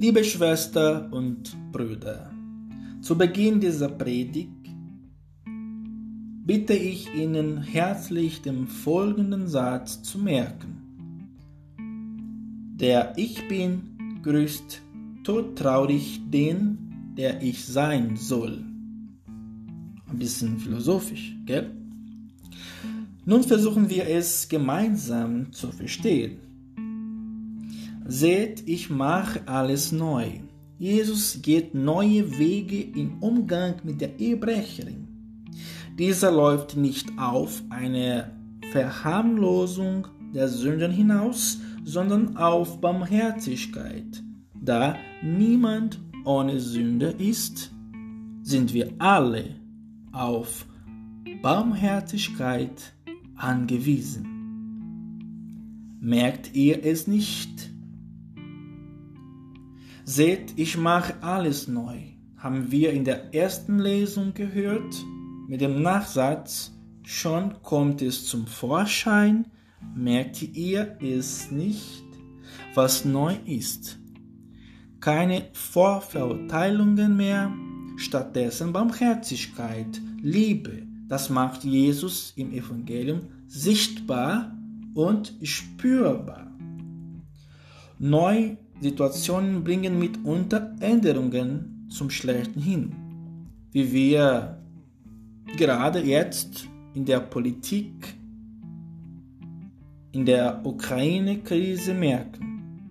Liebe Schwester und Brüder, zu Beginn dieser Predigt bitte ich Ihnen herzlich den folgenden Satz zu merken. Der Ich bin grüßt todtraurig den, der ich sein soll. Ein bisschen philosophisch, gell? Nun versuchen wir es gemeinsam zu verstehen. Seht, ich mache alles neu. Jesus geht neue Wege im Umgang mit der Ehebrecherin. Dieser läuft nicht auf eine Verharmlosung der Sünden hinaus, sondern auf Barmherzigkeit. Da niemand ohne Sünde ist, sind wir alle auf Barmherzigkeit angewiesen. Merkt ihr es nicht? Seht, ich mache alles neu, haben wir in der ersten Lesung gehört. Mit dem Nachsatz, schon kommt es zum Vorschein, merkt ihr es nicht, was neu ist. Keine Vorverurteilungen mehr, stattdessen Barmherzigkeit, Liebe. Das macht Jesus im Evangelium sichtbar und spürbar. Neu Situationen bringen mitunter Änderungen zum Schlechten hin, wie wir gerade jetzt in der Politik, in der Ukraine-Krise merken.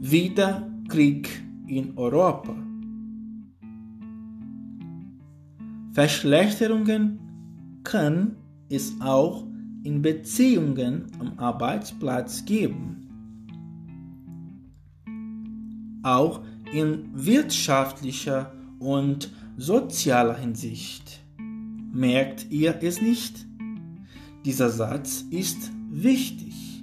Wieder Krieg in Europa. Verschlechterungen kann es auch in Beziehungen am Arbeitsplatz geben auch in wirtschaftlicher und sozialer Hinsicht. Merkt ihr es nicht? Dieser Satz ist wichtig,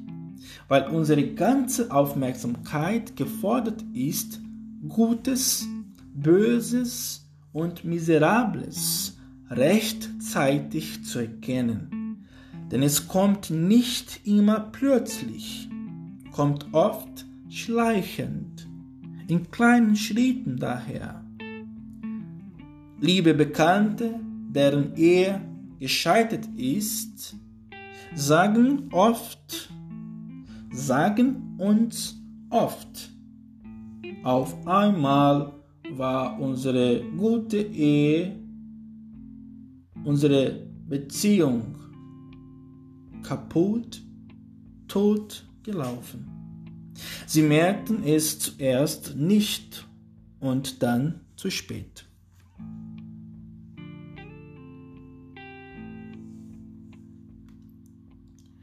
weil unsere ganze Aufmerksamkeit gefordert ist, Gutes, Böses und Miserables rechtzeitig zu erkennen. Denn es kommt nicht immer plötzlich, kommt oft schleichend in kleinen Schritten daher. Liebe Bekannte, deren Ehe gescheitert ist, sagen oft, sagen uns oft, auf einmal war unsere gute Ehe, unsere Beziehung kaputt, tot gelaufen. Sie merkten es zuerst nicht und dann zu spät.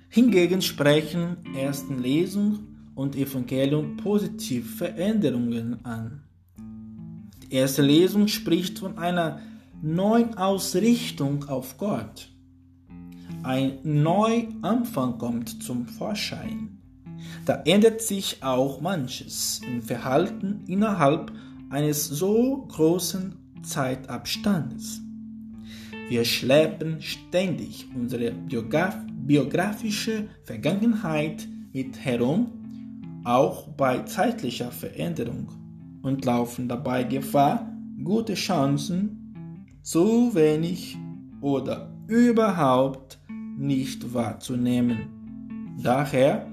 Hingegen sprechen ersten Lesung und Evangelium positiv Veränderungen an. Die erste Lesung spricht von einer neuen Ausrichtung auf Gott. Ein Neuanfang kommt zum Vorschein. Da ändert sich auch manches im Verhalten innerhalb eines so großen Zeitabstandes. Wir schleppen ständig unsere biograf biografische Vergangenheit mit herum, auch bei zeitlicher Veränderung, und laufen dabei Gefahr, gute Chancen zu wenig oder überhaupt nicht wahrzunehmen. Daher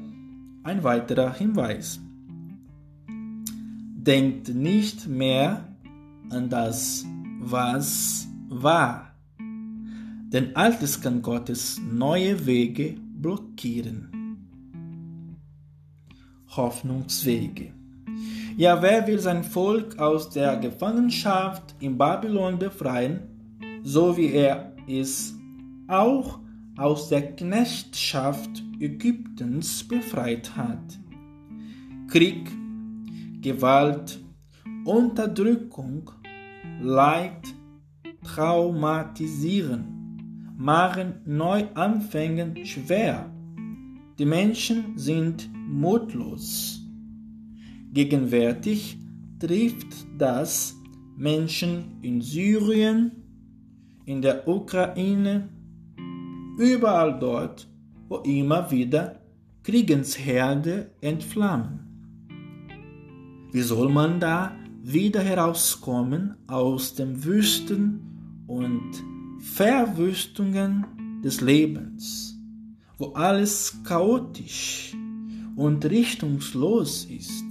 ein weiterer Hinweis. Denkt nicht mehr an das, was war. Denn Altes kann Gottes neue Wege blockieren. Hoffnungswege. Ja, wer will sein Volk aus der Gefangenschaft in Babylon befreien, so wie er es auch aus der Knechtschaft Ägyptens befreit hat. Krieg, Gewalt, Unterdrückung, Leid, Traumatisieren machen Neuanfängen schwer. Die Menschen sind mutlos. Gegenwärtig trifft das Menschen in Syrien, in der Ukraine, überall dort, wo immer wieder Kriegensherde entflammen. Wie soll man da wieder herauskommen aus den Wüsten und Verwüstungen des Lebens, wo alles chaotisch und richtungslos ist?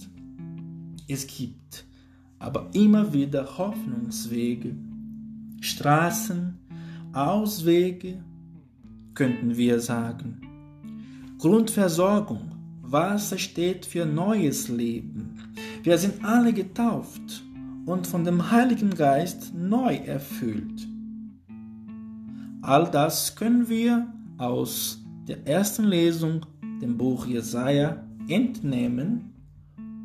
Es gibt aber immer wieder Hoffnungswege, Straßen, Auswege, könnten wir sagen. Grundversorgung, Wasser steht für neues Leben. Wir sind alle getauft und von dem Heiligen Geist neu erfüllt. All das können wir aus der ersten Lesung, dem Buch Jesaja, entnehmen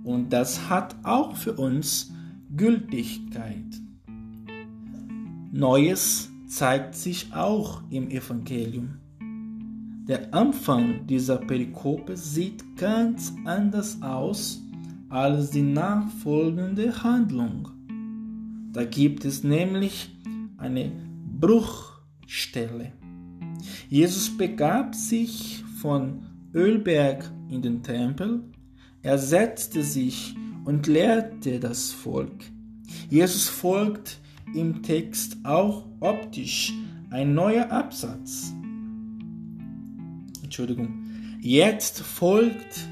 und das hat auch für uns Gültigkeit. Neues zeigt sich auch im Evangelium. Der Anfang dieser Perikope sieht ganz anders aus als die nachfolgende Handlung. Da gibt es nämlich eine Bruchstelle. Jesus begab sich von Ölberg in den Tempel, er setzte sich und lehrte das Volk. Jesus folgt im Text auch optisch ein neuer Absatz. Entschuldigung. Jetzt folgt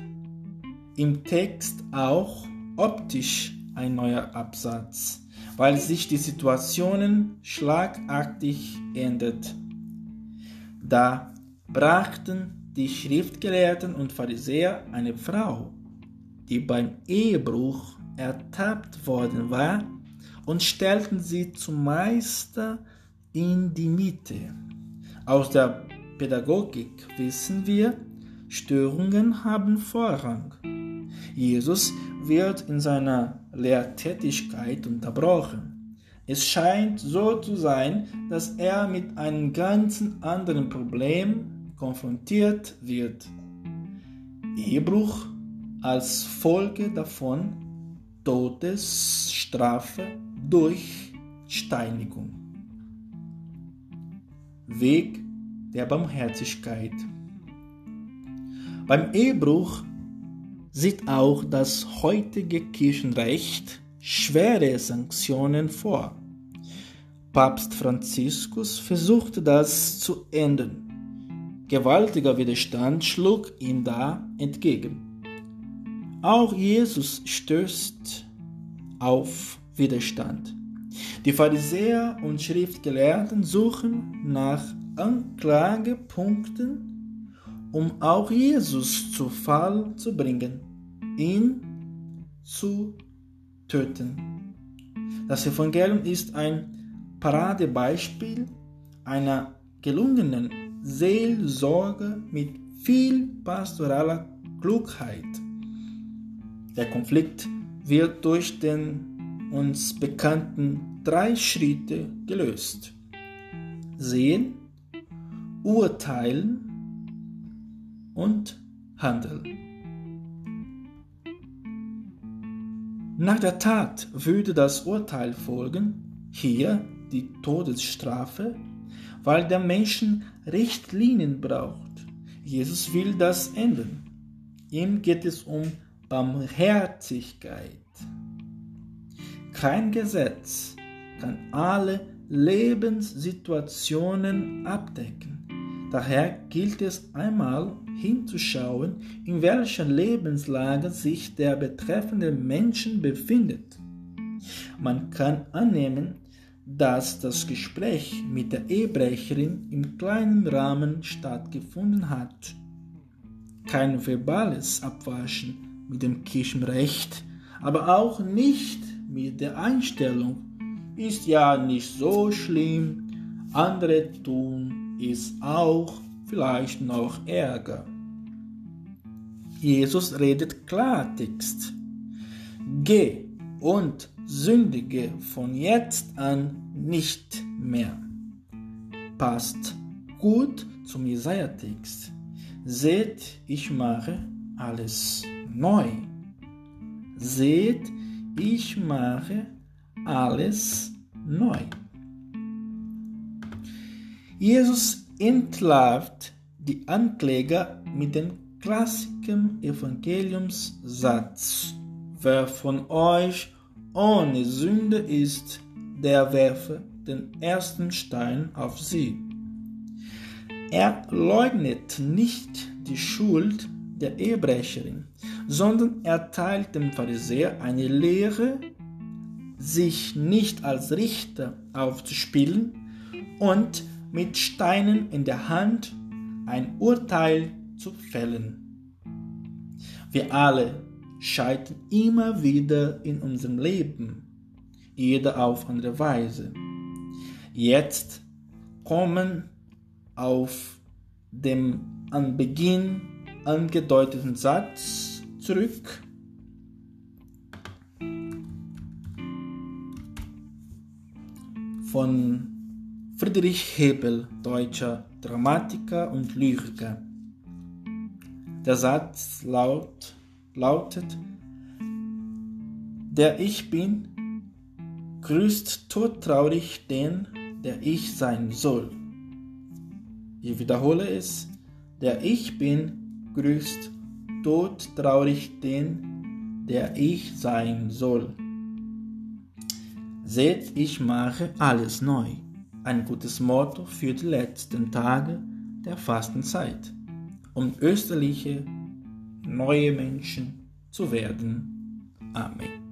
im Text auch optisch ein neuer Absatz, weil sich die Situationen schlagartig ändert. Da brachten die Schriftgelehrten und Pharisäer eine Frau, die beim Ehebruch ertappt worden war, und stellten sie zum Meister in die Mitte. Aus der Pädagogik wissen wir, Störungen haben Vorrang. Jesus wird in seiner Lehrtätigkeit unterbrochen. Es scheint so zu sein, dass er mit einem ganz anderen Problem konfrontiert wird. Ehebruch als Folge davon Todesstrafe durch Steinigung. Weg der Barmherzigkeit. Beim Ehebruch sieht auch das heutige Kirchenrecht schwere Sanktionen vor. Papst Franziskus versuchte das zu ändern. Gewaltiger Widerstand schlug ihm da entgegen. Auch Jesus stößt auf Widerstand. Die Pharisäer und Schriftgelehrten suchen nach Anklagepunkten, um auch Jesus zu Fall zu bringen, ihn zu töten. Das Evangelium ist ein Paradebeispiel einer gelungenen Seelsorge mit viel pastoraler Klugheit. Der Konflikt wird durch den uns bekannten drei Schritte gelöst. Sehen, urteilen und handeln. Nach der Tat würde das Urteil folgen, hier die Todesstrafe, weil der Menschen Richtlinien braucht. Jesus will das ändern. Ihm geht es um Barmherzigkeit. Kein Gesetz kann alle Lebenssituationen abdecken. Daher gilt es einmal hinzuschauen, in welcher Lebenslage sich der betreffende Menschen befindet. Man kann annehmen, dass das Gespräch mit der Ehebrecherin im kleinen Rahmen stattgefunden hat. Kein verbales Abwaschen mit dem Kirchenrecht, aber auch nicht mit der Einstellung, ist ja nicht so schlimm, andere tun es auch vielleicht noch ärger. Jesus redet Klartext. Geh und sündige von jetzt an nicht mehr. Passt gut zum Jesaja-Text. Seht, ich mache alles neu. Seht, ich mache alles neu. Jesus entlarvt die Ankläger mit dem klassischen Evangeliumssatz. wer von euch ohne Sünde ist, der werfe den ersten Stein auf sie. Er leugnet nicht die Schuld der Ehebrecherin, sondern erteilt dem Pharisäer eine Lehre, sich nicht als Richter aufzuspielen und mit Steinen in der Hand ein Urteil zu fällen. Wir alle scheitern immer wieder in unserem Leben, jeder auf andere Weise. Jetzt kommen auf dem an Beginn angedeuteten Satz zurück. Von Friedrich Hebel, deutscher Dramatiker und Lyriker. Der Satz laut, lautet, der Ich bin, grüßt todtraurig den, der ich sein soll. Ich wiederhole es, der Ich bin, grüßt todtraurig den, der ich sein soll. Seht, ich mache alles neu. Ein gutes Motto für die letzten Tage der Fastenzeit, um österliche neue Menschen zu werden. Amém.